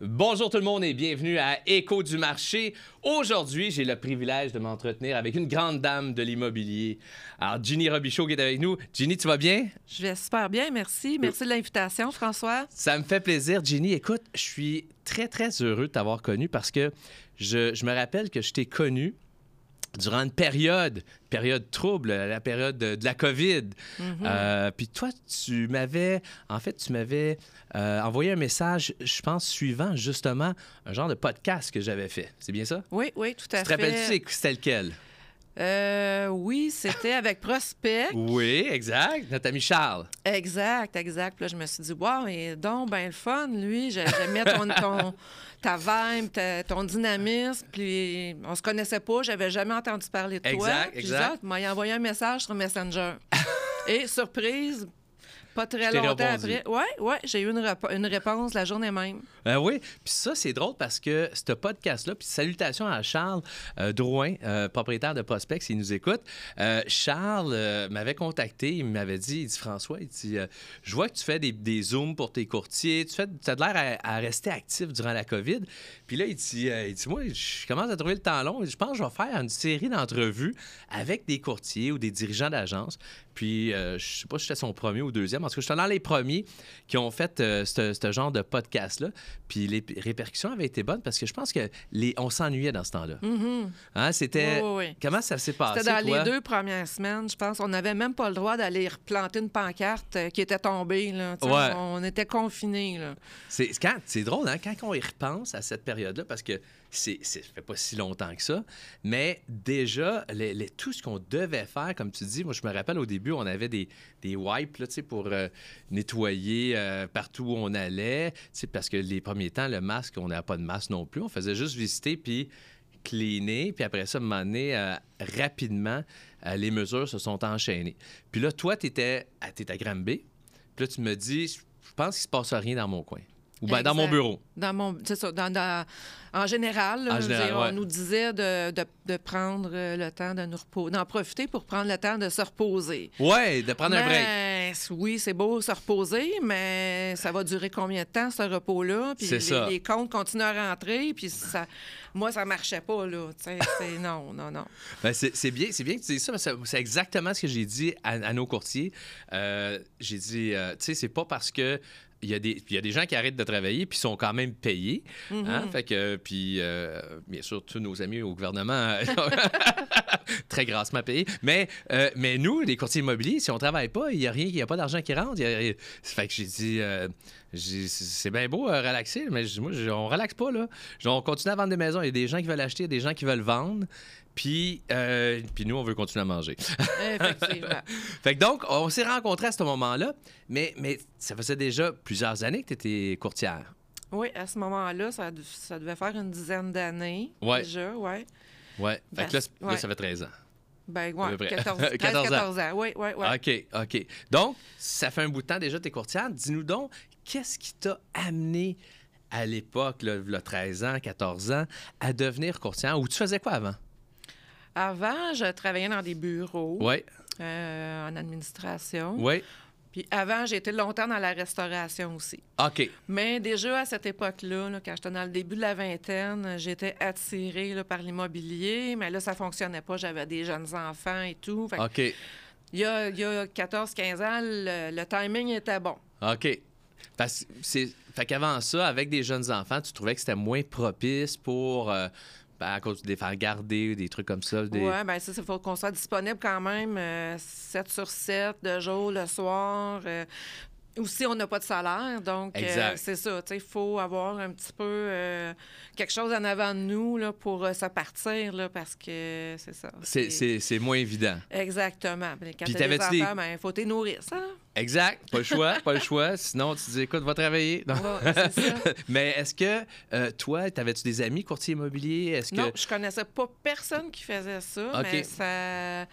Bonjour tout le monde et bienvenue à Écho du marché. Aujourd'hui, j'ai le privilège de m'entretenir avec une grande dame de l'immobilier. Alors, Ginny Robichaud qui est avec nous. Ginny, tu vas bien? Je vais super bien, merci. Merci de l'invitation, François. Ça me fait plaisir. Ginny, écoute, je suis très, très heureux de t'avoir connu parce que je, je me rappelle que je t'ai connu durant une période, période trouble, la période de, de la COVID. Euh, puis toi, tu m'avais, en fait, tu m'avais euh, envoyé un message, je pense, suivant justement un genre de podcast que j'avais fait. C'est bien ça? Oui, oui, tout à Tu te fait. rappelles-tu c'est- c'était lequel? Euh, oui, c'était avec Prospect. Oui, exact. Notre ami Charles. Exact, exact. Puis là, je me suis dit, wow, et donc, ben le fun, lui. J'ai- J'aimais ton, ton, ta vibe, ta- ton dynamisme. Puis on se connaissait pas, j'avais jamais entendu parler de toi. Exact, exact. Ah, m'as envoyé un message sur Messenger. et surprise, pas très longtemps après. Oui, oui, j'ai eu une, rép- une réponse la journée même. Euh, oui, puis ça, c'est drôle parce que ce podcast-là, puis salutations à Charles euh, Drouin, euh, propriétaire de Prospect, s'il nous écoute. Euh, Charles m'avait contacté, il m'avait dit, il dit François, il dit, je vois que tu fais des, des zooms pour tes courtiers, tu, fais, as l'air à, à rester actif durant la COVID. Puis là, il dit, il dit, moi, je commence à trouver le temps long. Je pense que je vais faire une série d'entrevues avec des courtiers ou des dirigeants d'agence. Puis, je sais pas si j'étais son premier ou deuxième. Tout cas, j'étais dans les premiers qui ont fait euh, ce genre de podcast-là. Puis, les répercussions avaient été bonnes parce que je pense que les, on s'ennuyait dans ce temps-là. Hein, C'était. Mm-hmm. Oui, oui, oui. Comment ça s'est passé? C'était dans toi? les deux premières semaines, je pense. On n'avait même pas le droit d'aller replanter une pancarte euh, qui était tombée. Là. Ouais. On était confinés. C'est quand- c'est drôle, hein, quand on y repense à cette période-là, parce que c'est, ça fait pas si longtemps que ça, mais déjà, tout ce qu'on devait faire, comme tu dis, moi, je me rappelle au début, on avait des, des wipes là, pour euh, nettoyer euh, partout où on allait, parce que les premiers temps, le masque, on n'avait pas de masque non plus, on faisait juste visiter, puis cleaner, puis après ça, à un moment donné, euh, rapidement, les mesures se sont enchaînées. Puis là, toi, tu étais à, t'étais à puis là, tu me dis, je pense qu'il se passe rien dans mon coin. Ou ben, dans mon bureau. Dans mon, c'est ça, dans, dans- en général, là, En général, dire, ouais. on nous disait de, de- de prendre euh, le temps de nous reposer, d'en profiter pour prendre le temps de se reposer. Ouais, de prendre un break. Mais, oui, c'est beau se reposer, mais ça va durer combien de temps, ce repos-là? Puis C'est les, ça. les comptes continuent à rentrer, puis ça, moi, ça marchait pas, là. C'est- non, non, non. Ben, c'est bien, c'est bien que tu dises ça, que c'est exactement ce que j'ai dit à, à nos courtiers. Euh, j'ai dit, euh, tu sais, c'est pas parce que il y, a des, il y a des gens qui arrêtent de travailler puis sont quand même payés. hein, Fait que, puis, euh, bien sûr, tous nos amis au gouvernement, très grassement payés. Mais, euh, mais nous, les courtiers immobiliers, si on travaille pas, il n'y a rien, il n'y a pas d'argent qui rentre. a- fait que j'ai dit, euh, c'est bien beau relaxer, mais moi, on relaxe pas, là. On continue à vendre des maisons. Il y a des gens qui veulent acheter, il y a des gens qui veulent vendre. Puis, euh, puis nous, on veut continuer à manger. Effectivement. fait que donc, on s'est rencontrés à ce moment-là, mais, mais ça faisait déjà plusieurs années que tu étais courtière. Oui, à ce moment-là, ça, ça devait faire une dizaine d'années Ouais. déjà, ouais. Ouais. Fait que là, là, ça fait 13 ans. Ben, près. 14, 13, 14 ans. 14 ans. Oui, oui, oui. OK, OK. Donc, ça fait un bout de temps déjà que tu es courtière. Dis-nous donc, qu'est-ce qui t'a amené à l'époque, là, 13 ans, 14 ans, à devenir courtière? Ou tu faisais quoi avant? Avant, je travaillais dans des bureaux Oui, euh, en administration. oui. Puis avant, j'ai été longtemps dans la restauration aussi. OK. Mais déjà à cette époque-là, là, quand j'étais dans le début de la vingtaine, j'étais attirée là, par l'immobilier, mais là, ça fonctionnait pas. J'avais des jeunes enfants et tout. Fait OK. il, y a, il y a 14-15 ans, le, le timing était bon. OK. Parce. Fait qu'avant ça, avec des jeunes enfants, tu trouvais que c'était moins propice pour. euh, à cause de les faire garder, des trucs comme ça. Des... Oui, bien, ça, il faut qu'on soit disponible quand même euh, 7 sur 7, de jour, le soir. euh, aussi, on n'a pas de salaire, donc euh, c'est ça. Il faut avoir un petit peu euh, quelque chose en avant de nous là, pour euh, se partir, là, parce que c'est ça. C'est- moins évident. Exactement. Quand Puis des- enfants, il faut t'es nourrir, ça. Exact. Pas le choix, pas le choix. Sinon, tu te dis, écoute, va travailler. Non. Ouais, c'est ça. Mais est-ce que euh, toi, t'avais-tu des amis courtiers immobiliers? Est-ce que. Non, je connaissais pas personne qui faisait ça, mais ça,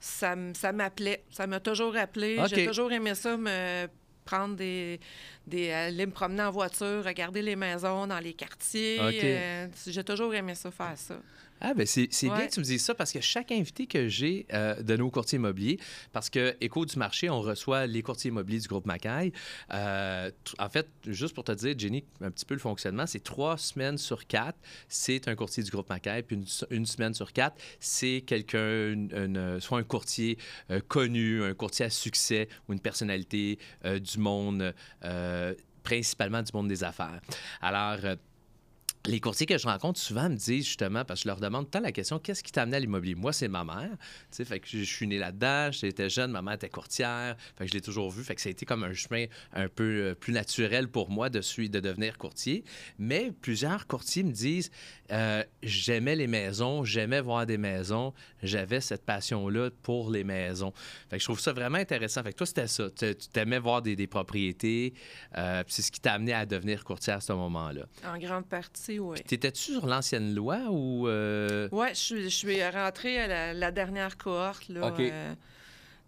ça, m'appelait. Ça m'a toujours appelé. J'ai toujours aimé ça, me prendre des, des aller me promener en voiture, regarder les maisons dans les quartiers. Euh, j'ai toujours aimé ça, faire ça. Ah, ben c'est bien que tu me dises ça parce que chaque invité que j'ai euh, de nos courtiers immobiliers, parce que Écho du marché, on reçoit les courtiers immobiliers du groupe Macaille. Euh, en fait, juste pour te dire, Jenny, un petit peu le fonctionnement, c'est trois semaines sur quatre, c'est un courtier du groupe Macaille, puis une, semaine sur quatre, c'est quelqu'un, une- soit un courtier euh, connu, un courtier à succès ou une personnalité euh, du monde, euh, principalement du monde des affaires. Alors, euh, les courtiers que je rencontre souvent me disent justement, parce que je leur demande tant la question, qu'est-ce qui t'a amené à l'immobilier? Moi, c'est ma mère. Tu sais, fait que je, suis né là-dedans, j'étais jeune, ma mère était courtière, fait que je l'ai toujours vu. Fait que ça a été comme un chemin un peu euh, plus naturel pour moi de, de devenir courtier. Mais plusieurs courtiers me disent, euh, j'aimais les maisons, j'aimais voir des maisons, j'avais cette passion-là pour les maisons. Fait que je trouve ça vraiment intéressant. Fait que toi, c'était ça. Tu t'aimais voir des, propriétés, euh, c'est ce qui t'a amené à devenir courtier à ce moment-là. En grande partie, oui. T'étais-tu sur l'ancienne loi ou. euh, Oui, je suis, je suis rentrée à la, la dernière cohorte là, euh,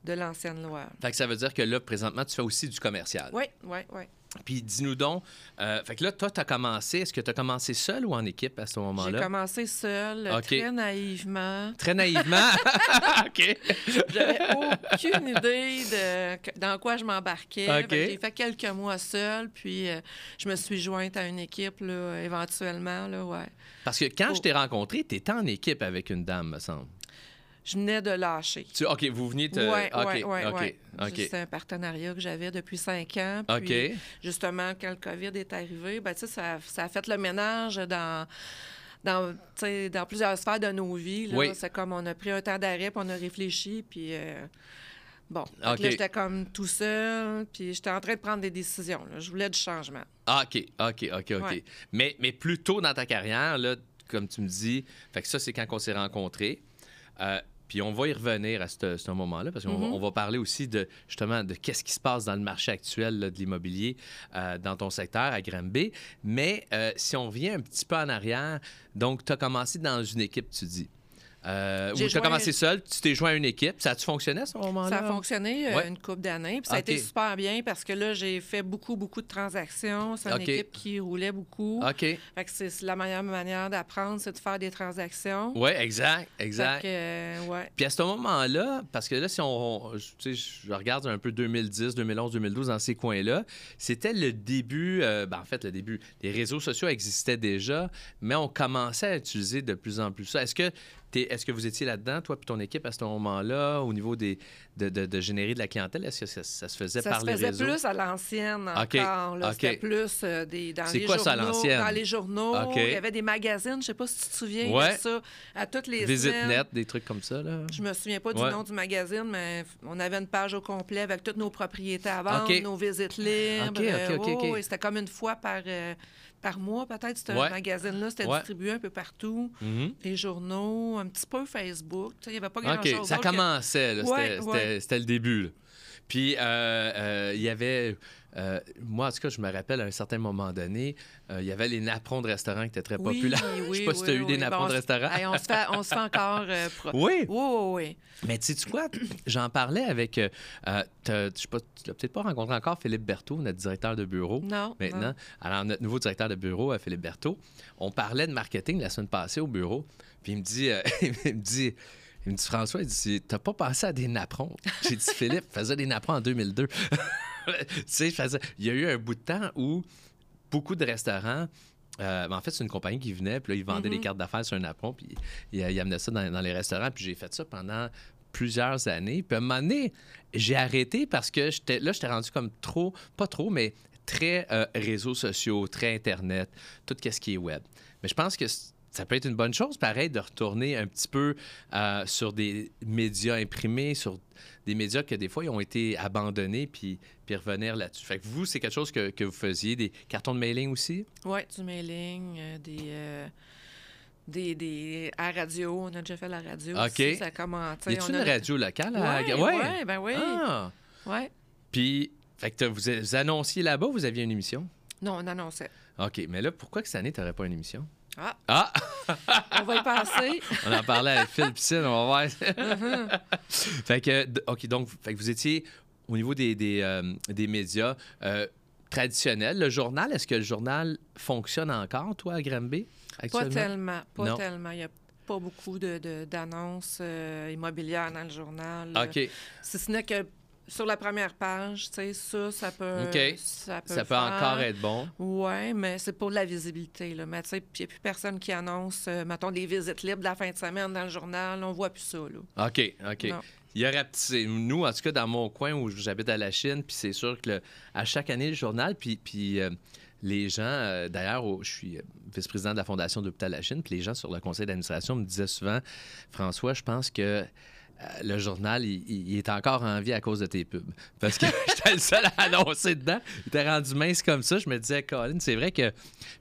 de l'ancienne loi. Fait que ça veut dire que là, présentement, tu fais aussi du commercial. Oui, oui, oui. Puis dis-nous donc, euh, fait que là, toi, tu as commencé, est-ce que tu as commencé seul ou en équipe à ce J'ai moment-là? commencé seule, OK. très naïvement. Très naïvement? OK. J'avais aucune idée de dans quoi je m'embarquais. J'ai fait quelques mois seule, puis euh, je me suis jointe à une équipe là, éventuellement. Là, ouais. Parce que quand Oh. je t'ai rencontré, tu étais en équipe avec une dame, me semble. Je venais de lâcher. Tu, OK, vous veniez te. Oui, OK, oui, oui, OK, OK. C'est un partenariat que j'avais depuis cinq ans. OK. Puis, justement, quand le COVID est arrivé, ben, tu sais, ça, ça a fait le ménage dans, dans, dans plusieurs sphères de nos vies. Oui. C'est comme on a pris un temps d'arrêt, puis on a réfléchi, puis euh, bon. Fait que OK. là, j'étais comme tout seul, puis j'étais en train de prendre des décisions. là. Je voulais du changement. Ah, OK, OK, OK, OK. Ouais. Mais, mais plus tôt dans ta carrière, là, comme tu me dis, fait que ça, c'est quand on s'est rencontrés. Euh, puis on va y revenir à ce, ce moment-là, parce qu'on va, Mhm. va parler aussi de justement de qu'est-ce qui se passe dans le marché actuel là, de l'immobilier euh, dans ton secteur à Granby. Mais euh, si on revient un petit peu en arrière, donc tu as commencé dans une équipe, tu dis. Euh, tu as commencé seul, tu t'es joint à une équipe. Ça a-tu fonctionné à ce moment-là? Ça a fonctionné euh, Ouais. une couple d'années. Puis ça a été super bien parce que là, j'ai fait beaucoup, beaucoup de transactions. C'est une équipe qui roulait beaucoup. OK. Fait que c'est la meilleure manière d'apprendre, c'est de faire des transactions. Oui, exact, exact. Euh, ouais. Puis à ce moment-là, parce que là, si on, on- je regarde un peu 2010, 2011, 2012 dans ces coins-là, c'était le début, euh, ben, en fait, le début. Les réseaux sociaux existaient déjà, mais on commençait à utiliser de plus en plus ça. Est-ce que, est-ce que vous étiez là-dedans, toi puis ton équipe, à ce moment-là, au niveau des, de, de- de générer de la clientèle? Est-ce que ça, ça se faisait Ça par se les faisait réseaux? plus à l'ancienne encore. là. OK. C'était plus euh, des, dans C'est les quoi journaux. ça? Dans les journaux. Il y avait des magazines, je sais pas si tu te souviens Ouais. de ça. À toutes les Visite semaines. net, des trucs comme ça, là? Je me souviens pas Ouais. du nom du magazine, mais on avait une page au complet avec toutes nos propriétés à vendre, nos visites libres. Euh, ouais, C'était comme une fois par, euh, par mois, peut-être. C'était Ouais. un magazine-là. C'était Ouais. distribué un peu partout. Mhm. Les journaux, un petit peu Facebook. Tu sais, Il n'y avait pas OK, grand-chose. ça d'autre que- commençait, C'était- ouais. le début. là. Puis, euh, euh, il y avait... euh, moi, en tout cas, je me rappelle à un certain moment donné, euh, il y avait les napperons de restaurants qui étaient très Oui, populaires. oui, je sais pas si tu as eu des napperons Bon, de. Hey, on, se fait, on se fait encore. euh, pro- Oui, Oui, mais tu sais quoi? J'en parlais avec... euh, je sais pas, tu l'as peut-être pas rencontré encore, Philippe Berthaud, notre directeur de bureau. Non. Maintenant, non. alors notre nouveau directeur de bureau, Philippe Berthaud, on parlait de marketing la semaine passée au bureau, puis il me dit, euh, il me dit, il me dit François, il dit, t'as pas pensé à des napperons? J'ai dit Philippe, faisait des napperons en 2002. tu sais, faisais- il y a eu un bout de temps où beaucoup de restaurants euh, en fait, c'est une compagnie qui venait, puis là, ils vendaient Mhm. des cartes d'affaires sur un napperon, puis ils, ils amenaient ça dans, dans les restaurants, puis j'ai fait ça pendant plusieurs années. Puis à un moment donné, j'ai arrêté parce que j'étais là, j'étais rendu comme trop, pas trop, mais très euh, réseaux sociaux, très Internet, tout ce qui est web. Mais je pense que ça peut être une bonne chose, pareil, de retourner un petit peu euh, sur des médias imprimés, sur des médias que des fois, ils ont été abandonnés, puis, puis revenir là-dessus. Fait que vous, c'est quelque chose que, que vous faisiez, des cartons de mailing aussi? Oui, du mailing, euh, des, euh, des, des. À radio, on a déjà fait la radio. OK. aussi, ça commence. Y a-tu une radio locale? à- Oui, Ouais. ouais, ben oui. Ah! Ouais. Puis, fait que vous, vous annonciez là-bas, vous aviez une émission? Non, on annonçait. OK, mais là, pourquoi que cette année, t'aurais pas une émission? Ah, Ah! on va y passer. On en parlait avec Phil Piscine, on va voir. Mhm. fait que, OK, donc, fait que vous étiez au niveau des, des, euh, des médias euh, traditionnels. Le journal, est-ce que le journal fonctionne encore, toi, à Granby, Pas tellement. Pas Non. tellement. Il y a pas beaucoup d'annonces de, d'annonces euh, immobilières dans le journal. OK. Si ce n'est que sur la première page, tu sais, ça, ça peut. Ça peut, Ça peut faire. encore être bon. Oui, mais c'est pour la visibilité. Là. Mais tu sais, il n'y a plus personne qui annonce, euh, mettons, des visites libres de la fin de semaine dans le journal. On voit plus ça. Là. OK, OK. Non. Il y aurait, c'est- nous, en tout cas, dans mon coin où j'habite à la Chine, puis c'est sûr que le- à chaque année, le journal, puis, puis euh, les gens, euh, d'ailleurs, au- je suis vice-président de la Fondation d'Hôpital La Chine, puis les gens sur le conseil d'administration me disaient souvent, François, je pense que le journal, il, est encore en vie à cause de tes pubs. Parce que j'étais le seul à annoncer dedans. Il était rendu mince comme ça. Je me disais, Colin, c'est vrai que euh,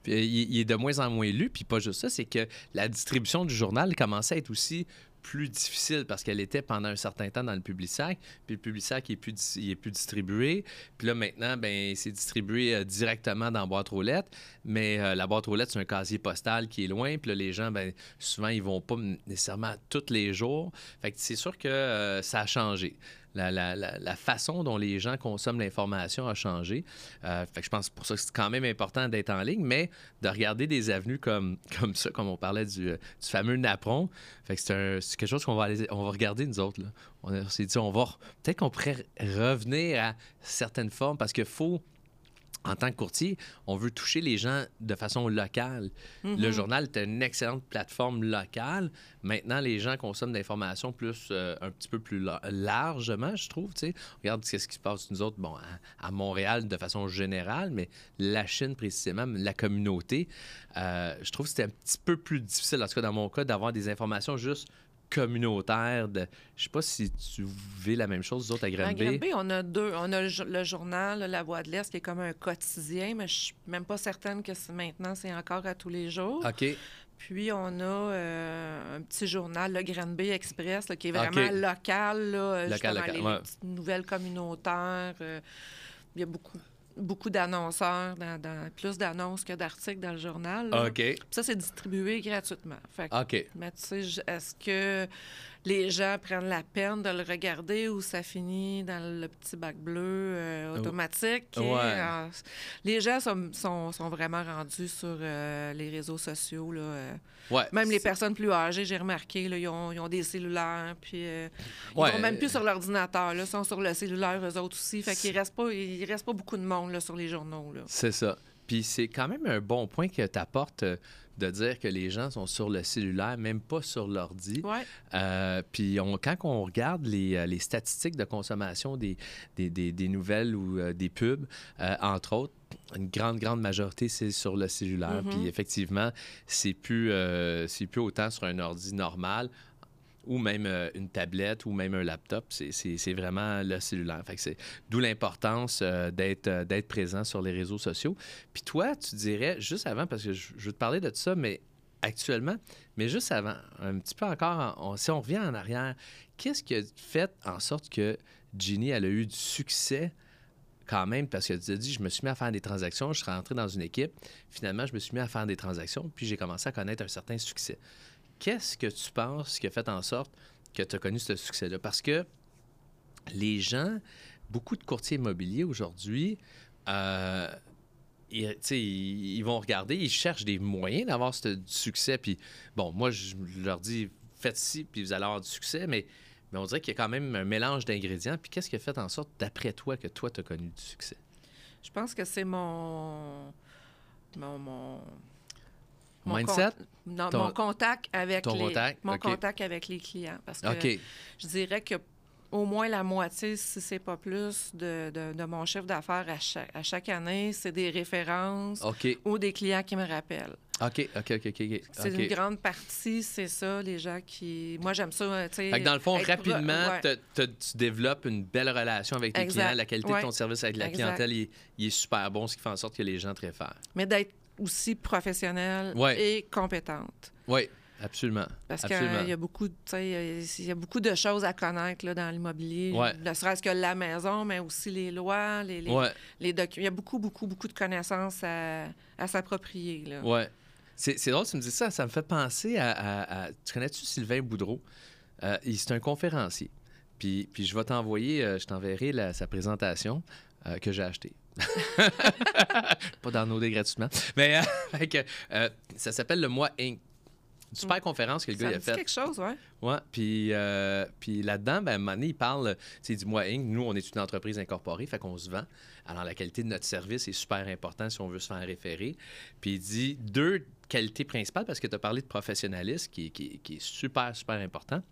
il, il est de moins en moins lu. Puis pas juste ça, c'est que la distribution du journal commençait à être aussi plus difficile parce qu'elle était pendant un certain temps dans le Publisac. Puis le Publisac il est plus, il est plus distribué. Puis là, maintenant, ben, c'est distribué euh, directement dans la boîte aux lettres. Mais euh, la boîte aux lettres, c'est un casier postal qui est loin. Puis là, les gens, ben, souvent, ils vont pas nécessairement tous les jours. Fait que c'est sûr que euh, ça a changé. La, façon dont les gens consomment l'information a changé. Euh, fait que je pense pour ça que c'est quand même important d'être en ligne, mais de regarder des avenues comme, comme ça, comme on parlait du, euh, fameux napperon. Fait que c'est, quelque chose qu'on va, on va regarder, nous autres. Là. On, s'est dit, on va. re- Peut-être qu'on pourrait revenir à certaines formes parce qu'il faut. En tant que courtier, on veut toucher les gens de façon locale. Le journal est une excellente plateforme locale. Maintenant, les gens consomment d'informations plus euh, un petit peu plus la- largement, je trouve. tu sais. Regarde ce qui se passe nous autres, bon, à, à Montréal de façon générale, mais la Chine précisément, la communauté, euh, je trouve que c'était un petit peu plus difficile, en tout cas dans mon cas, d'avoir des informations juste communautaires. De... Je sais pas si tu vis la même chose, vous autres, à À Granby. Granby, on a deux. On a le, jo- le journal La Voix de l'Est qui est comme un quotidien, mais je suis même pas certaine que c'est- maintenant c'est encore à tous les jours. OK. Puis on a euh, un petit journal, le Granby Express, là, qui est vraiment OK. local, là, Local, local, les, ouais. petites nouvelles communautaires. euh, il y a beaucoup, beaucoup d'annonceurs, dans, dans- plus d'annonces que d'articles dans le journal. là. OK. Puis ça, c'est distribué gratuitement. Fait que OK. mais tu sais, est-ce que les gens prennent la peine de le regarder ou ça finit dans le petit bac bleu euh, automatique? Et, Ouais. euh, les gens sont, sont, sont vraiment rendus sur euh, les réseaux sociaux. Là, euh. Ouais. Même les personnes plus âgées, j'ai remarqué, là, ils, ont, ils ont des cellulaires, puis ils Ouais. vont même plus sur l'ordinateur, ils sont sur le cellulaire, eux autres aussi. Fait qu'il reste pas, il reste pas beaucoup de monde là, sur les journaux. C'est ça. Puis c'est quand même un bon point que tu apportes de dire que les gens sont sur le cellulaire, même pas sur l'ordi. Ouais. Euh, puis on- quand on regarde les, euh, les statistiques de consommation des, des, des- des nouvelles ou euh, des pubs, euh, entre autres, une grande, grande majorité, c'est sur le cellulaire. Mhm. Puis effectivement, c'est plus, euh, c'est plus autant sur un ordi normal ou même euh, une tablette ou même un laptop. C'est- vraiment le cellulaire. D'où l'importance euh, d'être euh, d'être présent sur les réseaux sociaux. Puis toi, tu dirais, juste avant, parce que je, veux te parler de ça, mais actuellement, mais juste avant, un petit peu encore, si on revient en arrière, qu'est-ce qui a fait en sorte que Ginny, elle a eu du succès quand même, parce que tu as dit, je me suis mis à faire des transactions, je suis rentré dans une équipe, finalement, je me suis mis à faire des transactions, puis j'ai commencé à connaître un certain succès. Qu'est-ce que tu penses qui a fait en sorte que tu as connu ce succès-là? Parce que les gens, beaucoup de courtiers immobiliers aujourd'hui, euh, ils, ils- vont regarder, ils cherchent des moyens d'avoir ce du succès. Puis, bon, moi, je leur dis, faites ci, puis vous allez avoir du succès, mais, on dirait qu'il y a quand même un mélange d'ingrédients. Puis, qu'est-ce qui a fait en sorte, d'après toi, que toi, tu as connu du succès? Je pense que c'est. Mon. mon... mon Mindset? Non, Ton- mon contact avec les contact, mon contact avec les clients parce que je dirais que au moins la moitié, si c'est pas plus, de, de- de mon chiffre d'affaires à chaque, à chaque année, c'est des références ou des clients qui me rappellent. OK. OK. OK. OK. C'est une grande partie, c'est ça, les gens qui. Moi, j'aime ça. Fait que dans le fond, pro- rapidement, ouais. tu développes une belle relation avec tes Exact. clients. La qualité de ton service avec la Exact. clientèle, il, est- il est super bon, ce qui fait en sorte que les gens te réfèrent. Mais d'être aussi professionnelle Ouais. et compétente. Oui, absolument. Parce qu'il y a beaucoup, de- tu sais, il y a beaucoup de choses à connaître là, dans l'immobilier. Ouais. Ne serait-ce que la maison, mais aussi les lois, les, les, Ouais, les documents. Il y a beaucoup, beaucoup, beaucoup de connaissances à, à s'approprier. ouais. C'est drôle, tu me dis ça. Ça me fait penser à. à- à- tu connais-tu Sylvain Boudreau? Euh, c'est un conférencier. Puis, puis je vais t'envoyer, euh, je t'enverrai sa présentation euh, que j'ai achetée. Pas downloader gratuitement. Mais euh, fait euh, ça s'appelle Le Mois Inc. Super conférence que le gars a dit faite. quelque chose, ouais. Ouais, puis, euh, puis là-dedans, ben, donné, il parle, tu sais, il dit, moi, Inc., nous, on est une entreprise incorporée, fait qu'on se vend. Alors, la qualité de notre service est super importante si on veut se faire référer. Puis il dit deux qualités principales, parce que tu as parlé de professionnalisme, qui, qui- qui est super, super important.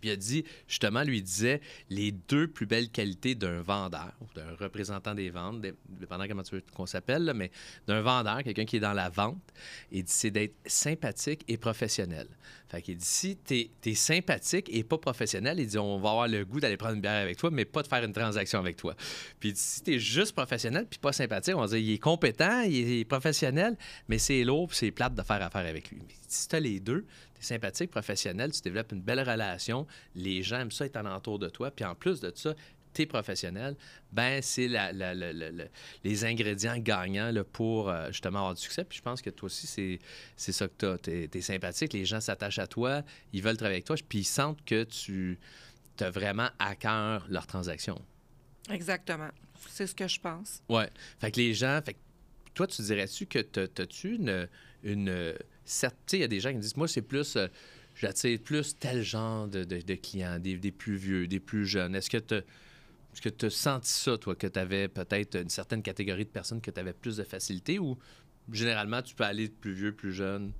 Puis il a dit, justement, lui, disait les deux plus belles qualités d'un vendeur d'un représentant des ventes, dé- dépendant comment tu veux qu'on s'appelle, mais d'un vendeur, quelqu'un qui est dans la vente, il dit c'est d'être sympathique et professionnel. Fait qu'il dit si tu es, sympathique et pas professionnel, il dit on va avoir le goût d'aller prendre une bière avec toi, mais pas de faire une transaction avec toi. Puis il dit si tu es juste professionnel puis pas sympathique, on va dire il est compétent, il est professionnel, mais c'est lourd c'est plate de faire affaire avec lui. Mais si tu as les deux, tu es sympathique, professionnel, tu développes une belle relation, les gens aiment ça être alentour de toi, puis en plus de ça, tu es professionnel, ben c'est la- la- la- la- la- les ingrédients gagnants là, pour euh, justement avoir du succès. Puis je pense que toi aussi, c'est, c'est ça que tu as. Tu es, sympathique, les gens s'attachent à toi, ils veulent travailler avec toi, puis ils sentent que tu as vraiment à cœur leur transaction. Exactement. C'est ce que je pense. Ouais. Fait que les gens. Fait que toi, tu dirais-tu que t'as- une. une tu sais, il y a des gens qui me disent Moi, c'est plus. euh, J'attire plus tel genre de, de- de clients, des, des plus vieux, des plus jeunes. Est-ce que tu est-ce que tu as senti ça, toi, que tu avais peut-être une certaine catégorie de personnes que tu avais plus de facilité ou généralement tu peux aller de plus vieux, plus jeune?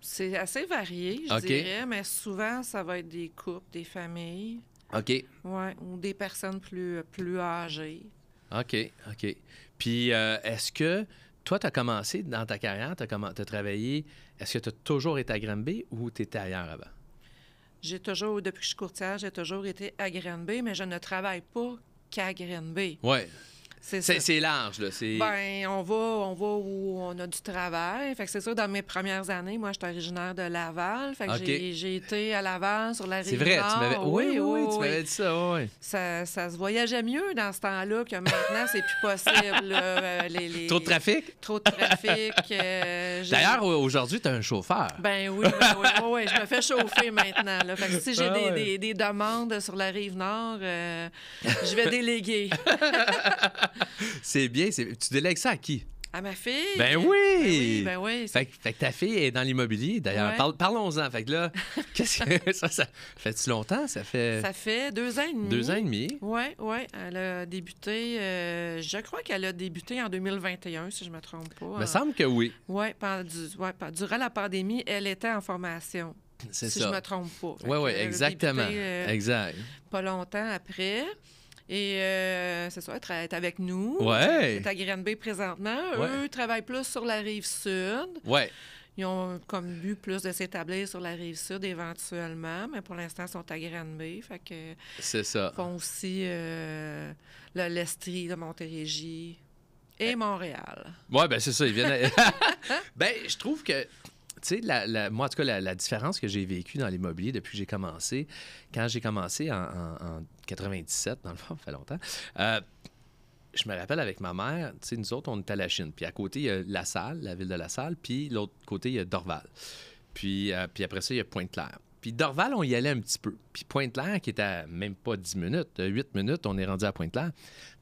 C'est assez varié, je dirais, mais souvent, ça va être des couples, des familles, OK. ouais, ou des personnes plus, plus âgées. OK, OK. Puis, euh, est-ce que toi, tu as commencé dans ta carrière, tu as, travaillé, est-ce que tu as toujours été à Granby ou tu étais ailleurs avant? J'ai toujours, depuis que je suis courtière, j'ai toujours été à Granby, mais je ne travaille pas qu'à Granby. Oui. C'est large, là. Ben, on va, on va où on a du travail. Fait que c'est sûr, dans mes premières années, moi, j'étais originaire de Laval. Fait que j'ai- été à Laval, sur la rive C'est vrai, tu m'avais... Oui, oui, oui, tu oui. m'avais dit ça, oui. Ça, ça se voyageait mieux dans ce temps-là que maintenant, c'est plus possible. là. Euh, les- les- Trop de trafic? Trop de trafic. euh, D'ailleurs, au- aujourd'hui, tu as un chauffeur. Ben oui, ben oui, oui, oui, je me fais chauffer maintenant. Là. Fait que si j'ai Ah des, ouais. des- des demandes sur la rive nord, euh, je vais déléguer C'est bien. c'est- Tu délègues ça à qui? à ma fille. Ben oui! Ben oui, ben oui. Fait, que- fait que ta fille est dans l'immobilier, d'ailleurs. Ouais. Parlons-en. Fait que là, qu'est-ce que ça, ça fait-tu longtemps? Ça fait Ça fait deux ans et demi. deux ans et demi? Oui, oui. Elle a débuté, euh, je crois qu'elle a débuté en 2021, si je ne me trompe pas. Il me semble que oui. Oui, durant la pandémie, elle était en formation. C'est si ça. je me trompe pas. Oui, oui, a exactement. débuté, euh, Exact. pas longtemps après. Et euh, c'est ça, elle est avec nous. Ouais. Elle est à Granby présentement. Ouais. Eux travaillent plus sur la rive sud. Ouais. Ils ont comme but plus de s'établir sur la rive sud éventuellement, mais pour l'instant, ils sont à Granby. Fait que C'est ça. font aussi euh, le l'Estrie de Montérégie et Montréal. Ouais, ben c'est ça. Ils viennent. ben, je trouve que. Tu sais, la, moi, en tout cas, la, différence que j'ai vécue dans l'immobilier depuis que j'ai commencé, quand j'ai commencé en, en- en 97, dans le fond, ça fait longtemps, euh, je me rappelle avec ma mère, tu sais, nous autres, on était à la Chine. Puis à côté, il y a La Salle, la ville de La Salle, puis l'autre côté, il y a Dorval. Puis, euh, puis après ça, il y a Pointe-Claire. Puis Dorval, on y allait un petit peu. Puis Pointe-Claire, qui était à même pas 10 minutes, 8 minutes, on est rendu à Pointe-Claire.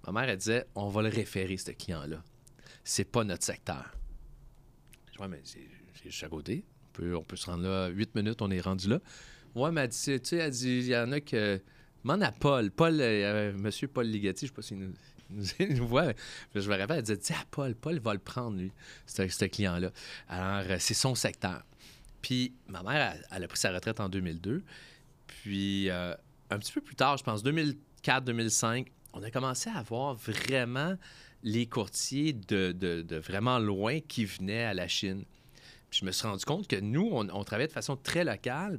Ma mère, elle disait, on va le référer, ce client-là. C'est pas notre secteur. Ouais, mais c'est juste à côté. On peut, on peut se rendre là, 8 minutes, on est rendu là. Ouais, mais elle dit, tu sais, elle dit, il y en a que. Demande à Paul. Paul, euh, monsieur Paul Ligeti, je sais pas s'il nous, nous, voit. je me rappelle, elle disait, dis à Paul, Paul va le prendre, lui, ce, client-là. Alors, euh, c'est son secteur. Puis, ma mère, elle, a pris sa retraite en 2002. Puis, euh, un petit peu plus tard, je pense 2004-2005, on a commencé à voir vraiment les courtiers de, de- de vraiment loin qui venaient à la Chine. Puis je me suis rendu compte que nous, on, on travaillait de façon très locale,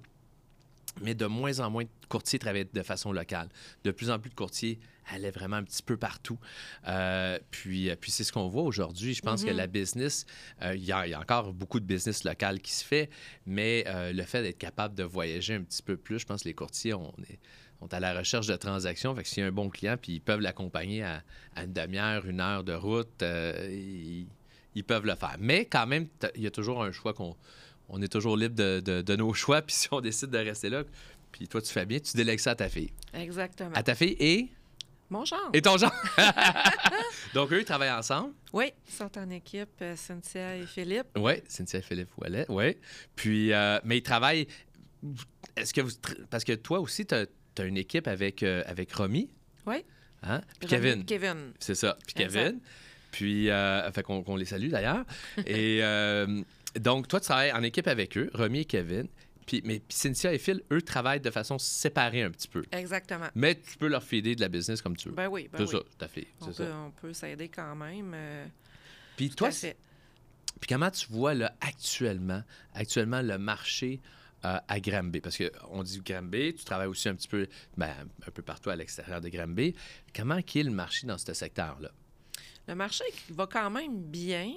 mais de moins en moins de courtiers travaillaient de façon locale. De plus en plus de courtiers allaient vraiment un petit peu partout. Euh, puis euh, puis c'est ce qu'on voit aujourd'hui. Je pense que Mhm. la business, euh, il y, a il y a encore beaucoup de business local qui se fait, mais euh, le fait d'être capable de voyager un petit peu plus, je pense que les courtiers, on est, on est à la recherche de transactions. Fait que s'il y a un bon client, puis ils peuvent l'accompagner à, à une demi-heure, une heure de route, euh, ils, ils peuvent le faire. Mais quand même, il y a toujours un choix qu'on on est toujours libre de, de- de nos choix. Puis si on décide de rester là, puis toi, tu fais bien, tu délègues ça à ta fille. Exactement. À ta fille et Mon genre. Et ton genre? Donc, eux, ils travaillent ensemble? Oui, ils sont en équipe, euh, Cynthia et Philippe. Oui, Cynthia et Philippe Ouellet, oui. Puis, euh, mais ils travaillent... Est-ce que vous... Parce que toi aussi, tu as, une équipe avec, euh, avec Romy. Oui. Hein? Puis Romy- Kevin. Kevin. C'est ça. Puis. Kevin. Puis, euh, fait qu'on les salue d'ailleurs. et euh, donc, toi, tu travailles en équipe avec eux, Romy et Kevin. Puis, mais puis Cynthia et Phil, eux, travaillent de façon séparée un petit peu. Exactement. Mais tu peux leur filer de la business comme tu veux. Ben oui, ben c'est oui. ça, tout à fait. On ça. peut, on peut s'aider quand même. euh, Puis tout toi, à fait. Puis comment tu vois là, actuellement, actuellement le marché à Granby? Parce qu'on dit Granby, tu travailles aussi un petit peu, ben, un peu partout à l'extérieur de Granby. Comment est le marché dans ce secteur-là? Le marché va quand même bien.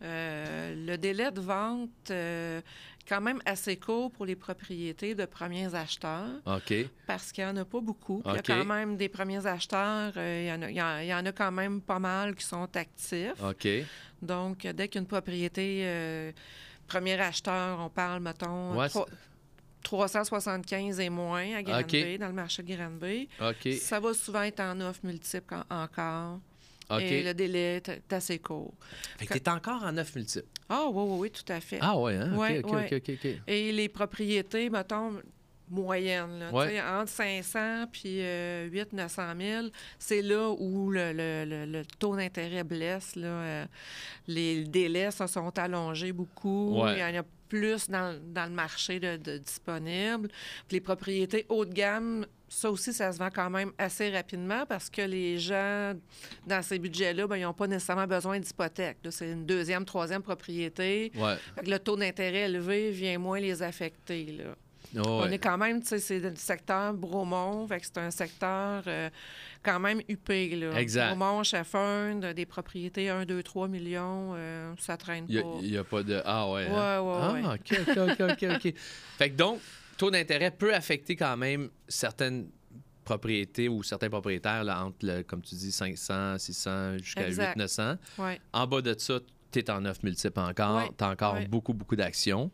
Euh, le délai de vente euh, quand même assez court pour les propriétés de premiers acheteurs OK. parce qu'il n'y en a pas beaucoup. Il y a quand même des premiers acheteurs, euh, il, y en a, il y en- il y en a quand même pas mal qui sont actifs. OK. Donc, dès qu'une propriété, euh, premier acheteur, on parle, mettons, Ouais, 375 et moins à Granby, dans le marché de Granby. Ça va souvent être en offre multiple en- encore. Et le délai est assez court. Fait que t'es encore en neuf multiples. Ah, oui, oui, oui, tout à fait. Ah ouais, hein? Ouais, ouais. OK, OK, OK. Et les propriétés, mettons, moyennes, là, Ouais. entre 500 puis 8 900 000, c'est là où le, le- le- le taux d'intérêt blesse. Là, euh, les délais se sont allongés beaucoup. Ouais. Il y en a plus dans, dans le marché de. Puis les propriétés haut de gamme, ça aussi, ça se vend quand même assez rapidement parce que les gens, dans ces budgets-là, ben, ils n'ont pas nécessairement besoin d'hypothèque. C'est une deuxième, troisième propriété. Ouais. Fait que le taux d'intérêt élevé vient moins les affecter. Là. Oh, On ouais. est quand même, tu sais, c'est le secteur Bromont, fait que c'est un secteur euh, quand même huppé. Là. Exact. Bromont, Chaffern, des propriétés 1, 2, 3 millions, euh, ça traîne Il pas. n'y a, pas de. Ah ouais. Ouais, hein? ouais, ah, OK, OK, OK, OK, OK. Fait que donc, taux d'intérêt peut affecter quand même certaines propriétés ou certains propriétaires, là, entre, le, comme tu dis, 500, 600 jusqu'à 800, Exact. 900. Ouais. En bas de ça, tu es en 9 multiples encore. Ouais, Tu as encore ouais. beaucoup, beaucoup d'actions.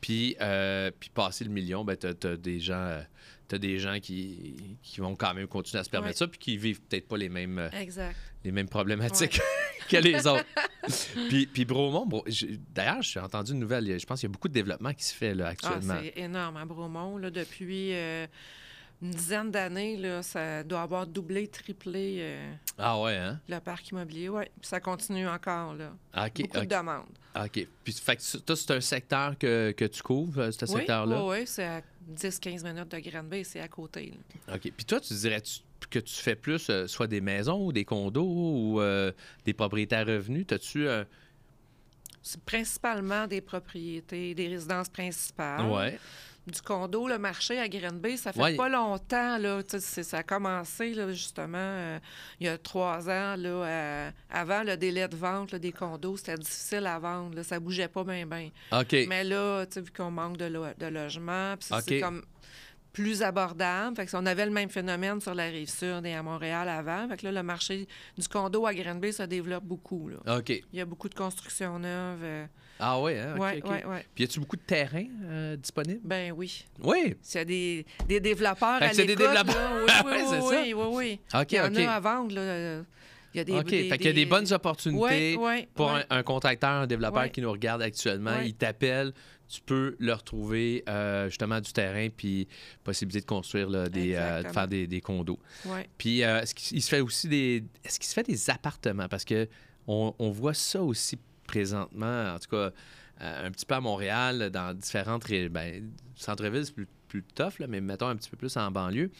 Puis, euh, puis passer le million, ben, tu as, des gens. euh, t'as des gens qui, qui vont quand même continuer à se permettre Ouais. ça, puis qui vivent peut-être pas les mêmes, euh, Exact. les mêmes problématiques que les autres. puis, puis Bromont, Bro- d'ailleurs, j'ai entendu une nouvelle. Je pense qu'il y a beaucoup de développement qui se fait là, Ah, actuellement. c'est énorme à Bromont. Là, depuis euh, une dizaine d'années, là, ça doit avoir doublé, triplé euh, Ah, ouais, hein? le parc immobilier. Oui, ça continue encore. Là. Ah, OK. Beaucoup de demandes. OK. Puis, fait que toi, c'est un secteur que, que tu couvres, euh, ce Oui, secteur-là? oui, oui, c'est à 10-15 minutes de Granby, c'est à côté. là. OK. Puis toi, tu dirais tu- que tu fais plus euh, soit des maisons ou des condos ou euh, des propriétaires revenus? T'as-tu un. C'est principalement des propriétés, des résidences principales. Ouais. Du condo, le marché à Granby, ça fait Ouais. pas longtemps. Là, ça a commencé là, justement euh, il y a trois ans. Là, euh, avant le délai de vente là, des condos, c'était difficile à vendre. Là, ça bougeait pas bien, bien. OK. Mais là, vu qu'on manque de, lo- de logements, c'est- comme plus abordable. Fait que on avait le même phénomène sur la rive sud et à Montréal avant. Fait que là, le marché du condo à Granby se développe beaucoup. Là. OK. Il y a beaucoup de constructions neuves. euh, Ah, ouais, hein? OK, ouais, ouais, ouais. Puis, y a-tu beaucoup de terrain euh, disponible? Ben oui. Oui. S'il y a des, des développeurs Fait à c'est des l'écoute, développeurs. là, oui, oui, oui, oui, oui, oui. OK, Il y en OK. a à vendre. Là. Il y a des, OK. des- fait qu'il y a des bonnes opportunités Ouais, ouais, pour ouais. Un, un contracteur, un développeur qui nous regarde actuellement. Il t'appelle, tu peux leur trouver euh, justement du terrain puis possibilité de construire là, des, euh, de faire des, des condos. Ouais. Puis euh, est-ce qu'il il se fait aussi des est-ce qu'il se fait des appartements? Parce que on, on voit ça aussi présentement en tout cas euh, un petit peu à Montréal dans différentes ben, centre-ville c'est plus plus tough, là, mais mettons un petit peu plus en banlieue.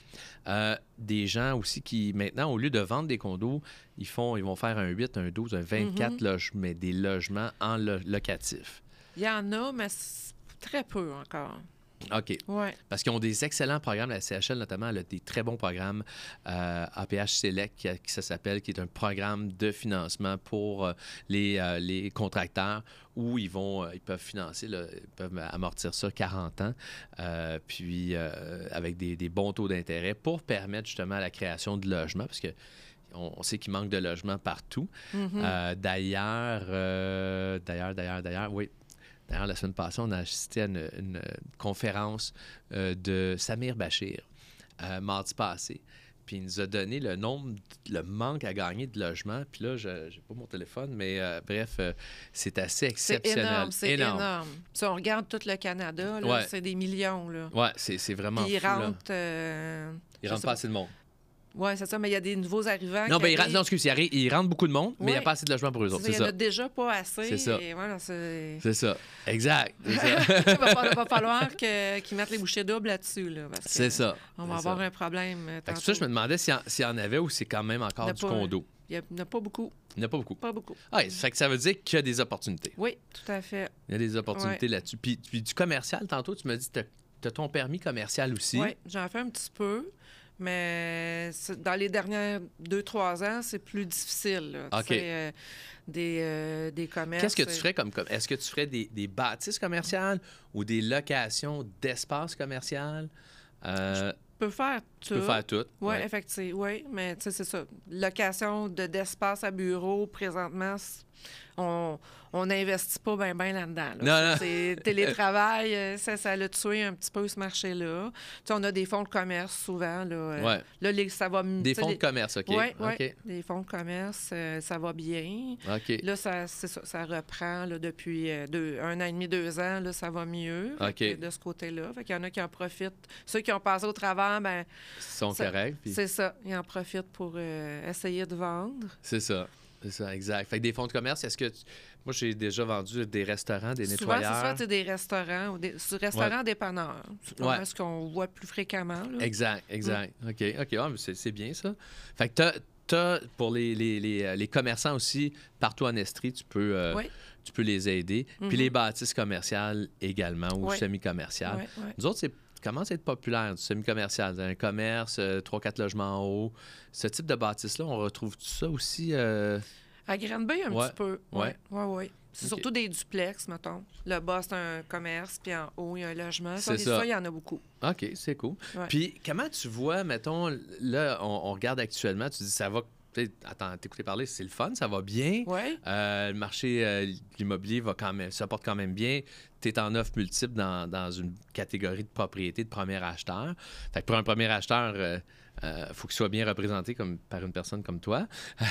Euh, des gens aussi qui, maintenant, au lieu de vendre des condos, ils font ils vont faire un 8, un 12, un 24 Mhm. loge- mais des logements en lo- locatif. Il y en a, mais très peu encore. OK. Ouais. Parce qu'ils ont des excellents programmes. La CHL, notamment, elle a des très bons programmes. Euh, APH Select, qui, qui ça s'appelle, qui est un programme de financement pour euh, les, euh, les contracteurs où ils vont euh, ils peuvent financer, là, ils peuvent amortir ça 40 ans, euh, puis euh, avec des, des bons taux d'intérêt pour permettre justement la création de logements, parce que on, sait qu'il manque de logements partout. Mhm. Euh, d'ailleurs, euh, d'ailleurs, d'ailleurs, d'ailleurs, oui. D'ailleurs, la semaine passée, on a assisté à une, une conférence euh, de Samir Bachir, euh, mardi passé. puis il nous a donné le nombre, le manque à gagner de logements. Puis là, je n'ai pas mon téléphone, mais euh, bref, c'est assez C'est exceptionnel. énorme, c'est énorme. Si on regarde tout le Canada, Ouais. c'est des millions. Ouais, c'est c'est vraiment Puis ils fou, là. rentrent. Il je rentre sais pas assez de monde. Oui, c'est ça, mais il y a des nouveaux arrivants. Non, ben, il rentre, arrivent. non, excuse, il, arri- il rentre beaucoup de monde, mais il n'y a pas assez de logements pour eux autres. Il y en a déjà pas assez. C'est ça. voilà, c'est... Ça. Exact. Ça. il va, fa- va falloir qu'ils mettent les bouchées doubles là-dessus. Là, C'est ça. On va avoir ça. un problème. euh, tantôt. ça, je me demandais s'il y, en- avait ou c'est quand même encore du pas- condo. Il n'y en a pas beaucoup. Il n'y en a pas beaucoup. Pas beaucoup. Ah, ça fait que ça veut dire qu'il y a des opportunités. Oui, tout à fait. Il y a des opportunités là-dessus. Puis, puis du commercial, tantôt, tu m'as dit que tu as ton permis commercial aussi. Oui, j'en fais un petit peu. Mais dans les dernières deux, trois ans, c'est plus difficile. là. OK. euh, des, euh, des commerces. Qu'est-ce que tu euh, ferais comme. Est-ce que tu ferais des, des bâtisses commerciales ou des locations d'espace commercial? Euh, Tu peux faire tout. tu peux faire tout. Oui, Ouais. effectivement. Oui, mais tu sais, c'est ça. Location de, d'espace à bureau, présentement, on on n'investit pas bien ben là-dedans. là. Non, non. C'est télétravail, euh, ça, ça l'a tué un petit peu ce marché-là. Tu sais, on a des fonds de commerce souvent. Là, euh, Ouais. là les- ça va m- Des fonds les- de commerce, OK. Ouais, ouais, des fonds de commerce, euh, ça va bien. OK. Là, ça, c'est ça, ça reprend là, depuis euh, deux- un an et demi, deux ans, là, ça va mieux OK. de ce côté-là. Fait qu'il y en a qui en profitent. Ceux qui ont passé au travers, ben, sont corrects. puis c'est ça. Ils en profitent pour euh, essayer de vendre. C'est ça. C'est ça, exact. Fait que des fonds de commerce, est-ce que. tu- Moi, j'ai déjà vendu des restaurants, des Souvent, c'est nettoyeurs. tu sais, des restaurants ou des restaurants dépanneurs. C'est Ouais. ce qu'on voit plus fréquemment. là. Exact, Mm. exact. OK, OK. Ah, c'est, c'est bien ça. Fait que t'as, t'as, pour les, les, les, euh, les commerçants aussi, partout en Estrie, tu peux, euh, Oui. tu peux les aider. Puis Mhm. les bâtisses commerciales également ou Ouais. semi-commerciales. Ouais, ouais. Nous autres, c'est commence à être populaire, du semi-commercial. Un commerce, euh, trois, quatre logements en haut. Ce type de bâtisse-là, on retrouve tout ça aussi? euh, À Granby, un Ouais. petit peu. Oui, oui, oui. C'est surtout des duplex, mettons. Le bas, c'est un commerce, puis en haut, il y a un logement. C'est ça, ça. ça, il y en a beaucoup. OK, c'est cool. Ouais. Puis comment tu vois, mettons, là, on, on regarde actuellement, tu dis ça va. Attends, t'écouter parler, c'est le fun, ça va bien. Oui. Euh, le marché euh, de l'immobilier va quand même, se porte quand même bien. Tu es en offre multiple dans, dans une catégorie de propriété de premier acheteur. Fait que pour un premier acheteur, il faut qu'il soit bien représenté comme, par une personne comme toi.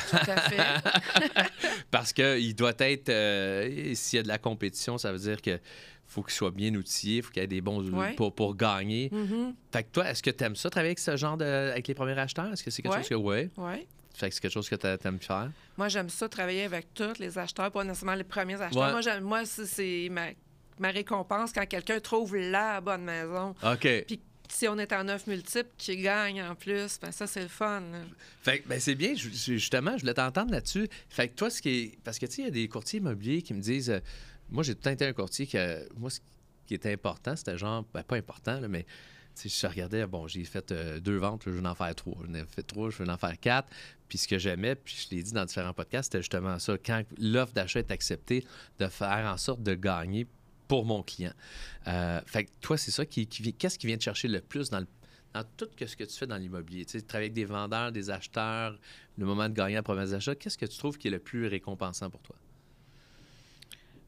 Tout à fait. Parce qu'il doit être, euh, s'il y a de la compétition, ça veut dire que faut qu'il soit bien outillé, il faut qu'il y ait des bons Ouais. pour, pour gagner. Mhm. Fait que toi, est-ce que tu aimes ça, travailler avec ce genre de. avec les premiers acheteurs? Est-ce que c'est quelque Ouais. chose que. Ouais. Oui. Fait que c'est quelque chose que tu aimes faire? Moi, j'aime ça, travailler avec tous les acheteurs, pas nécessairement les premiers acheteurs. Ouais. Moi, j'aime- moi c'est- ma, ma récompense quand quelqu'un trouve la bonne maison. OK. Puis si on est en offre multiple, qui gagne en plus, ben ça, c'est le fun. là. Fait que, ben, c'est bien, ju- ju- justement, je voulais t'entendre là-dessus. Fait que toi, ce qui est. Parce que, tu sais, il y a des courtiers immobiliers qui me disent. euh, moi, j'ai tout le temps été un courtier que. Moi, ce qui était important, c'était genre. Ben, pas important, là, mais. Tu sais, je regardais, bon, j'ai fait euh, deux ventes, là, je veux en faire trois. J'en ai fait trois, je veux en faire quatre. Puis ce que j'aimais, puis je l'ai dit dans différents podcasts, c'était justement ça. Quand l'offre d'achat est acceptée, de faire en sorte de gagner pour mon client. Euh, fait que toi, c'est ça qui, qui Qu'est-ce qui vient te chercher le plus dans le dans tout ce que tu fais dans l'immobilier, tu sais, travailler avec des vendeurs, des acheteurs, le moment de gagner la promesse d'achat, qu'est-ce que tu trouves qui est le plus récompensant pour toi?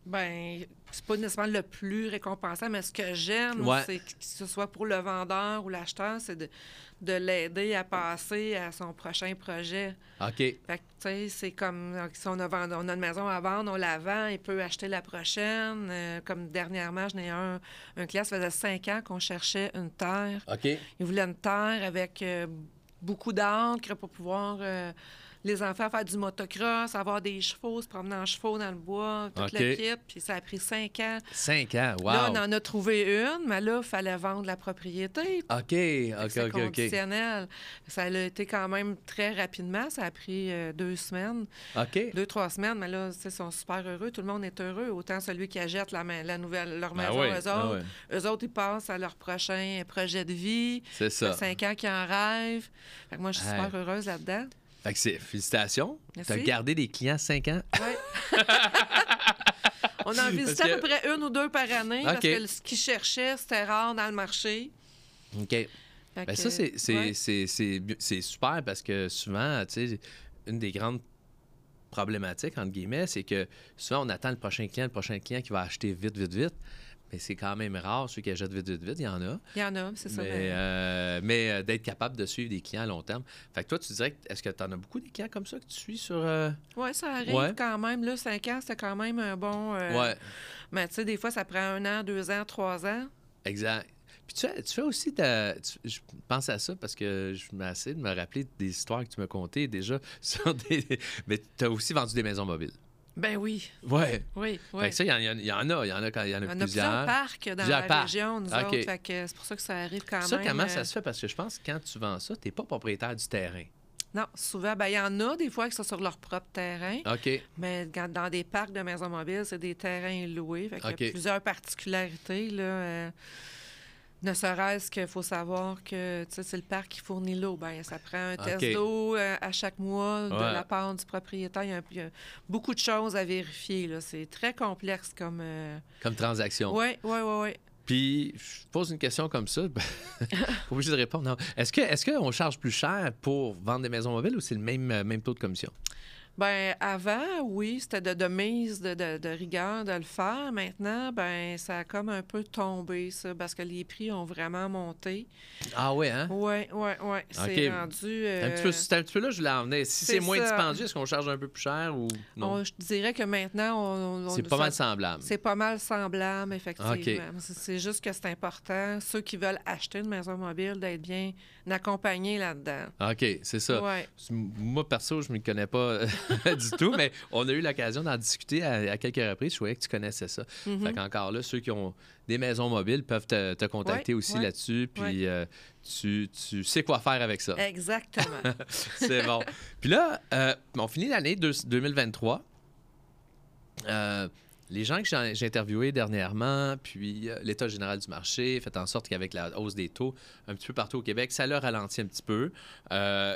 Ben, c'est pas nécessairement le plus récompensant, mais ce que j'aime, Ouais. c'est que ce soit pour le vendeur ou l'acheteur, c'est de, de l'aider à passer à son prochain projet. OK. Fait que, tu sais, c'est comme si on a, on a une maison à vendre, on la vend, il peut acheter la prochaine. Euh, comme dernièrement, j'en ai un, un client, ça faisait cinq ans qu'on cherchait une terre. OK. Il voulait une terre avec euh, beaucoup d'encre pour pouvoir euh, les enfants faire du motocross, avoir des chevaux, se promener en chevaux dans le bois, tout OK. le kit. Puis ça a pris cinq ans. Cinq ans, wow! Là, on en a trouvé une, mais là, il fallait vendre la propriété. OK, OK, c'est OK, OK. conditionnel. Ça a été quand même très rapidement. Ça a pris euh, deux semaines, OK. deux, trois semaines. Mais là, ils sont super heureux. Tout le monde est heureux. Autant celui qui achète la, nouvelle, leur Ben maison, oui, eux ben autres. oui. Eux autres, ils passent à leur prochain projet de vie. C'est Ça cinq ans qu'ils en rêvent. Fait que moi, je suis Hey. super heureuse là-dedans. Fait que c'est félicitations. Tu as gardé des clients cinq ans. Ouais. On en visitait que- à peu près une ou deux par année parce que ce qu'ils cherchaient, c'était rare dans le marché. OK. Fait Ben que, ça, c'est, c'est, ouais. c'est, c'est, c'est super parce que souvent, tu sais, une des grandes problématiques, entre guillemets, c'est que souvent, on attend le prochain client, le prochain client qui va acheter vite, vite, vite. Mais c'est quand même rare ceux qui achètent vite, vite, vite. Il y en a. Il y en a, c'est ça. Mais, mais- euh, mais, euh, d'être capable de suivre des clients à long terme. Fait que toi, tu dirais, est-ce que tu en as beaucoup des clients comme ça que tu suis sur. euh, Oui, ça arrive Ouais. quand même. Là, 5 ans, c'était quand même un bon. Ouais, Mais tu sais, des fois, ça prend un an, deux ans, trois ans. exact. Puis tu fais, tu fais aussi ta. tu- je pense à ça parce que je m'essaie de me rappeler des histoires que tu m'as contées déjà sur des. Mais tu as aussi vendu des maisons mobiles. Ben oui, Ouais. oui, Fait oui. que ça, il y, y en a, il y en a, il y en a, quand- il y en a On a plusieurs. plusieurs parcs dans Plusieurs la parcs. région, nous OK. autres. Fait que c'est pour ça que ça arrive quand Ça, même. comment euh, ça se fait? Parce que je pense que quand tu vends ça, tu n'es pas propriétaire du terrain. Non, souvent, ben il y en a des fois qui sont sur leur propre terrain, OK. mais dans des parcs de maisons mobiles, c'est des terrains loués. Fait qu'il y a plusieurs particularités, là. euh, ne serait-ce qu'il faut savoir que c'est le parc qui fournit l'eau. Ben, ça prend un test d'eau euh, à chaque mois de Ouais. la part du propriétaire. Il y, a, il y a beaucoup de choses à vérifier. là. C'est très complexe comme. euh, Comme transaction. Oui, oui, oui, oui. Puis, je pose une question comme ça. ben, obligé de répondre. Non. Est-ce que est-ce qu'on charge plus cher pour vendre des maisons mobiles ou c'est le même, même taux de commission? Ben avant, oui, c'était de, de mise, de, de- de rigueur de le faire. Maintenant, ben ça a comme un peu tombé, ça, parce que les prix ont vraiment monté. Ah ouais, hein? Oui, oui, oui. C'est rendu. Un, petit euh, peu, c'est un petit peu là je voulais en venir. Si c'est moins ça. dispendieux, est-ce qu'on charge un peu plus cher ou non? on- je dirais que maintenant, on, on- C'est pas mal semblable. C'est pas mal semblable, effectivement. C'est- C'est juste que c'est important, ceux qui veulent acheter une maison mobile, d'être bien accompagnés là-dedans. OK, c'est ça. Ouais. Moi, perso, je ne m'y connais pas du tout, mais on a eu l'occasion d'en discuter à, à quelques reprises. Je voyais que tu connaissais ça. Mhm. Fait qu'encore là, ceux qui ont des maisons mobiles peuvent te, te contacter Ouais, aussi ouais, là-dessus. Puis ouais. euh, tu, tu sais quoi faire avec ça. Exactement. C'est bon. Puis là, euh, on finit l'année deux- 2023. Euh, les gens que j'ai interviewés dernièrement, puis euh, l'état général du marché, fait en sorte qu'avec la hausse des taux un petit peu partout au Québec, ça leur ralentit un petit peu. Euh,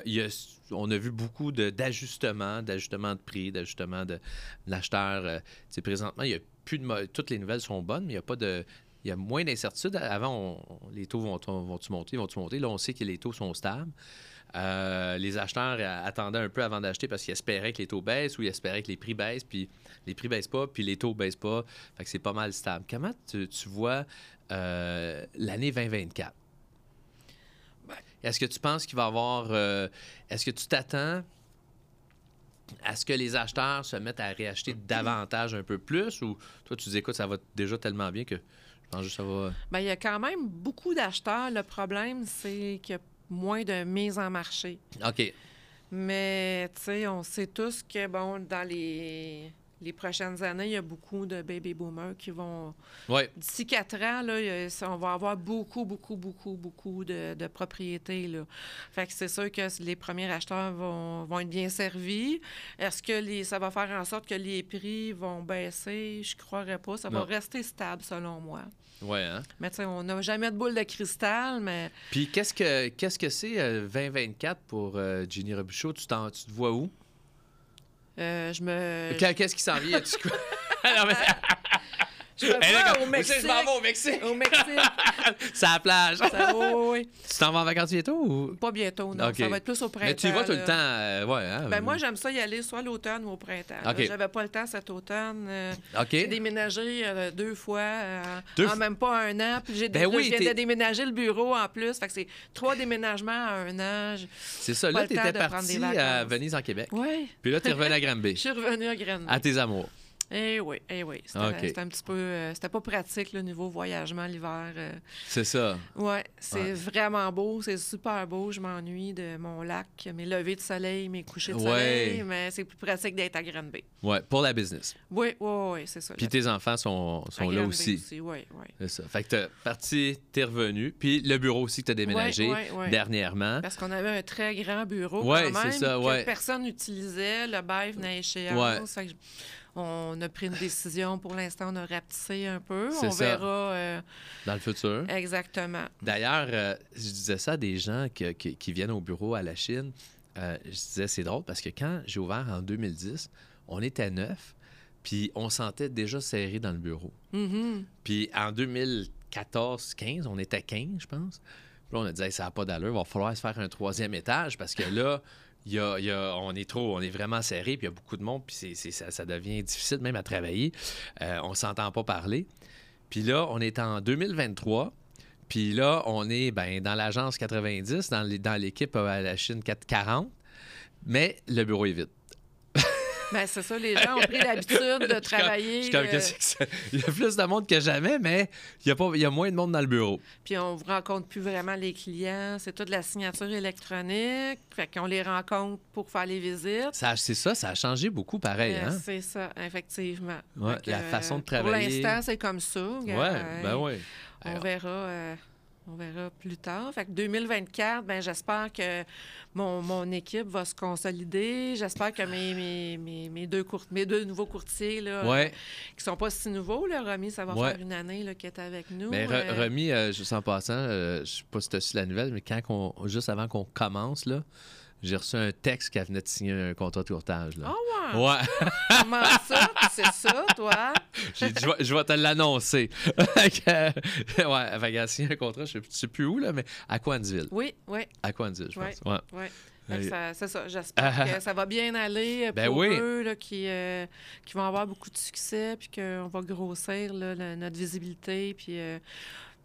on a vu beaucoup de- d'ajustements, d'ajustements de prix, d'ajustements de, de. Euh, sais, présentement, il y a plus de toutes les nouvelles sont bonnes, mais il n'y a pas de il y a moins d'incertitudes. Avant, les taux vont, vont-tu monter, vont-tu monter? Là, on sait que les taux sont stables. Euh, les acheteurs euh, attendaient un peu avant d'acheter parce qu'ils espéraient que les taux baissent ou ils espéraient que les prix baissent, puis les prix baissent pas, puis les taux baissent pas. Fait que c'est pas mal stable. Comment tu, tu vois euh, l'année 2024? Est-ce que tu penses qu'il va y avoir... euh, Est-ce que tu t'attends à ce que les acheteurs se mettent à réacheter davantage un peu plus ou toi tu dis écoute ça va déjà tellement bien que je pense juste que ça va Ben, il y a quand même beaucoup d'acheteurs. Le problème, c'est qu'il y a moins de mise en marché. OK Mais, tu sais, on sait tous que, bon, dans les, les prochaines années, il y a beaucoup de baby boomers qui vont. ouais D'ici quatre ans, là, a- on va avoir beaucoup, beaucoup, beaucoup, beaucoup de, de propriétés. Là. Fait que c'est sûr que les premiers acheteurs vont, vont être bien servis. Est-ce que les, ça va faire en sorte que les prix vont baisser? Je croirais pas. Ça va rester stable, selon moi. ouais hein? Mais tu sais, on n'a jamais de boule de cristal, mais Puis qu'est-ce que qu'est-ce que c'est euh, 2024 pour euh, Ginny Robichaud? Tu, tu te vois où? Euh, je me. Qu'est- Qu'est-ce qui s'en vient? Non, mais- Je me vois comme- au Mexique. Je m'en vais au Mexique! Au Mexique. C'est à la plage! Ça, oui, oui, oui. tu t'en vas en vacances bientôt ou? Pas bientôt, non. Ça va être plus au printemps. Mais tu y vas tout là. le temps, euh, ouais. Hein? Ben moi, j'aime ça y aller soit l'automne ou au printemps. J'avais pas le temps cet automne. euh. J'ai déménagé euh, deux fois Deux en même pas un an. Puis j'ai Ben là, oui, je viens t'es- de déménager le bureau en plus. Fait que c'est trois déménagements en un an. Je- C'est ça. pas Là, le tu temps étais de parti à. Venise, en Québec. Ouais. Puis là, tu es revenu à Je Granby. suis revenue à Grenby. à tes amours. Eh oui, eh oui. C'était un petit peu... euh, c'était pas pratique, le niveau voyagement l'hiver. euh. C'est ça. Ouais, c'est Ouais. vraiment beau, c'est super beau. Je m'ennuie de mon lac, mes levées de soleil, mes couchers de Ouais. soleil, mais c'est plus pratique d'être à Granby. Ouais, pour la business. Oui, oui, oui, c'est ça. Puis tes enfants sont, sont là Granby aussi. Oui, oui. C'est ça. Fait que t'es parti, t'es revenu. Puis le bureau aussi que t'as déménagé Ouais, dernièrement. Parce qu'on avait un très grand bureau quand même c'est ça, que personne n'utilisait. Le bail venait à échéance. Fait que on a pris une décision. Pour l'instant, on a rapetissé un peu. On ça. verra euh, Dans le futur. exactement. D'ailleurs, euh, je disais ça à des gens que- que- qui viennent au bureau à la Chine. Euh, je disais, c'est drôle parce que quand j'ai ouvert en 2010, on était neuf, puis on sentait déjà serré dans le bureau. Mhm. Puis en 2014-15, on était 15, je pense. Puis là, on a dit, Hey, ça n'a pas d'allure, il va falloir se faire un troisième étage parce que là, on est trop, on est vraiment serré, puis il y a beaucoup de monde, puis c'est- ça, devient difficile même à travailler. Euh, on s'entend pas parler. Puis là, on est en 2023. Puis là, on est ben, dans l'agence 90, dans dans l'équipe euh, à la Chine 440. Mais le bureau est vide. Ben, c'est ça, les gens ont pris l'habitude de travailler. je euh? Il y a plus de monde que jamais, mais il y a, pas, il y a moins de monde dans le bureau. Puis on ne rencontre plus vraiment les clients. C'est toute la signature électronique. Fait qu'on les rencontre pour faire les visites. Ça, c'est ça, ça a changé beaucoup pareil. Euh, Hein? C'est ça, effectivement. Ouais, la façon de Pour travailler. l'instant, c'est comme ça. Ouais, ben euh, oui. On Alors, verra. Euh, on verra plus tard. Fait que 2024, ben, j'espère que mon, mon équipe va se consolider. J'espère que mes, mes, mes, mes deux court- mes deux nouveaux courtiers, là, Ouais, qui sont pas si nouveaux, là, Romy, ça va Ouais. faire une année là, qu'il est avec nous. mais re- Euh, remis, euh, juste en passant, euh, je sais pas si tu as su la nouvelle, mais quand on- juste avant qu'on commence, là, j'ai reçu un texte qu'elle venait de signer un contrat de courtage. Là. Ah ouais? Ouais, Comment ça? C'est ça, toi? j'ai dit, je vais- te l'annoncer. Euh, ouais, fait qu'elle a signé un contrat, je je sais plus où, là, mais à Coansville. Oui, oui, À Coansville, je Ouais. pense. Ouais. oui. Que Euh, ça- C'est ça. J'espère que ça va bien aller euh, Ben pour oui. eux, là, qui, euh, qui vont avoir beaucoup de succès, puis qu'on va grossir là, la- notre visibilité, puis euh,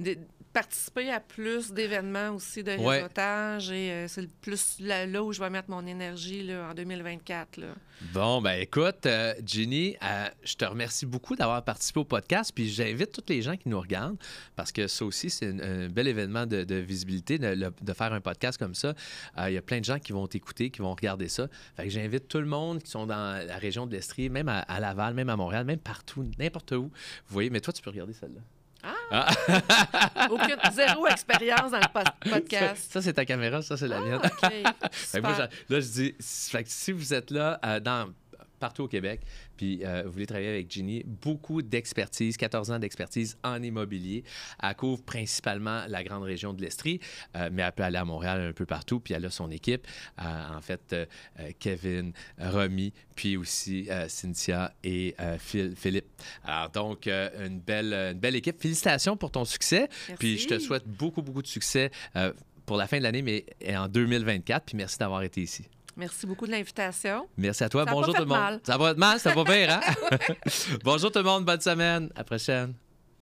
des- participer à plus d'événements aussi de Ouais. réseautage. Et euh, c'est plus là, là où je vais mettre mon énergie là, en 2024. Là. Bon, ben écoute, euh, Ginny, euh, je te remercie beaucoup d'avoir participé au podcast. Puis j'invite tous les gens qui nous regardent, parce que ça aussi, c'est un bel événement de, de visibilité, de, de faire un podcast comme ça. Il y a plein de gens qui vont t'écouter, qui vont regarder ça. Fait que j'invite tout le monde qui sont dans la région de l'Estrie, même à, à Laval, même à Montréal, même partout, n'importe où. Vous voyez, mais toi, tu peux regarder celle-là. Aucune, zéro expérience dans le po- podcast. Ça, c'est ta caméra, ça, c'est la mienne. Ah, moi, Super. j'a- là, je dis, fait que si vous êtes là euh, dans, partout au Québec, puis euh, vous voulez travailler avec Ginny, beaucoup d'expertise, 14 ans d'expertise en immobilier. Elle couvre principalement la grande région de l'Estrie, euh, mais elle peut aller à Montréal un peu partout, puis elle a son équipe. Euh, en fait, Kevin, Romy, puis aussi Cynthia et Phil- Philippe. Alors, donc, une, belle, une belle équipe. Félicitations pour ton succès. Puis je te Merci. souhaite beaucoup, beaucoup de succès pour la fin de l'année, mais en 2024. Puis merci d'avoir été ici. Merci beaucoup de l'invitation. Merci à toi. Ça Bonjour tout le monde. mal. Ça va être mal, ça va pas pire, hein? Bonjour tout le monde. Bonne semaine. À la prochaine.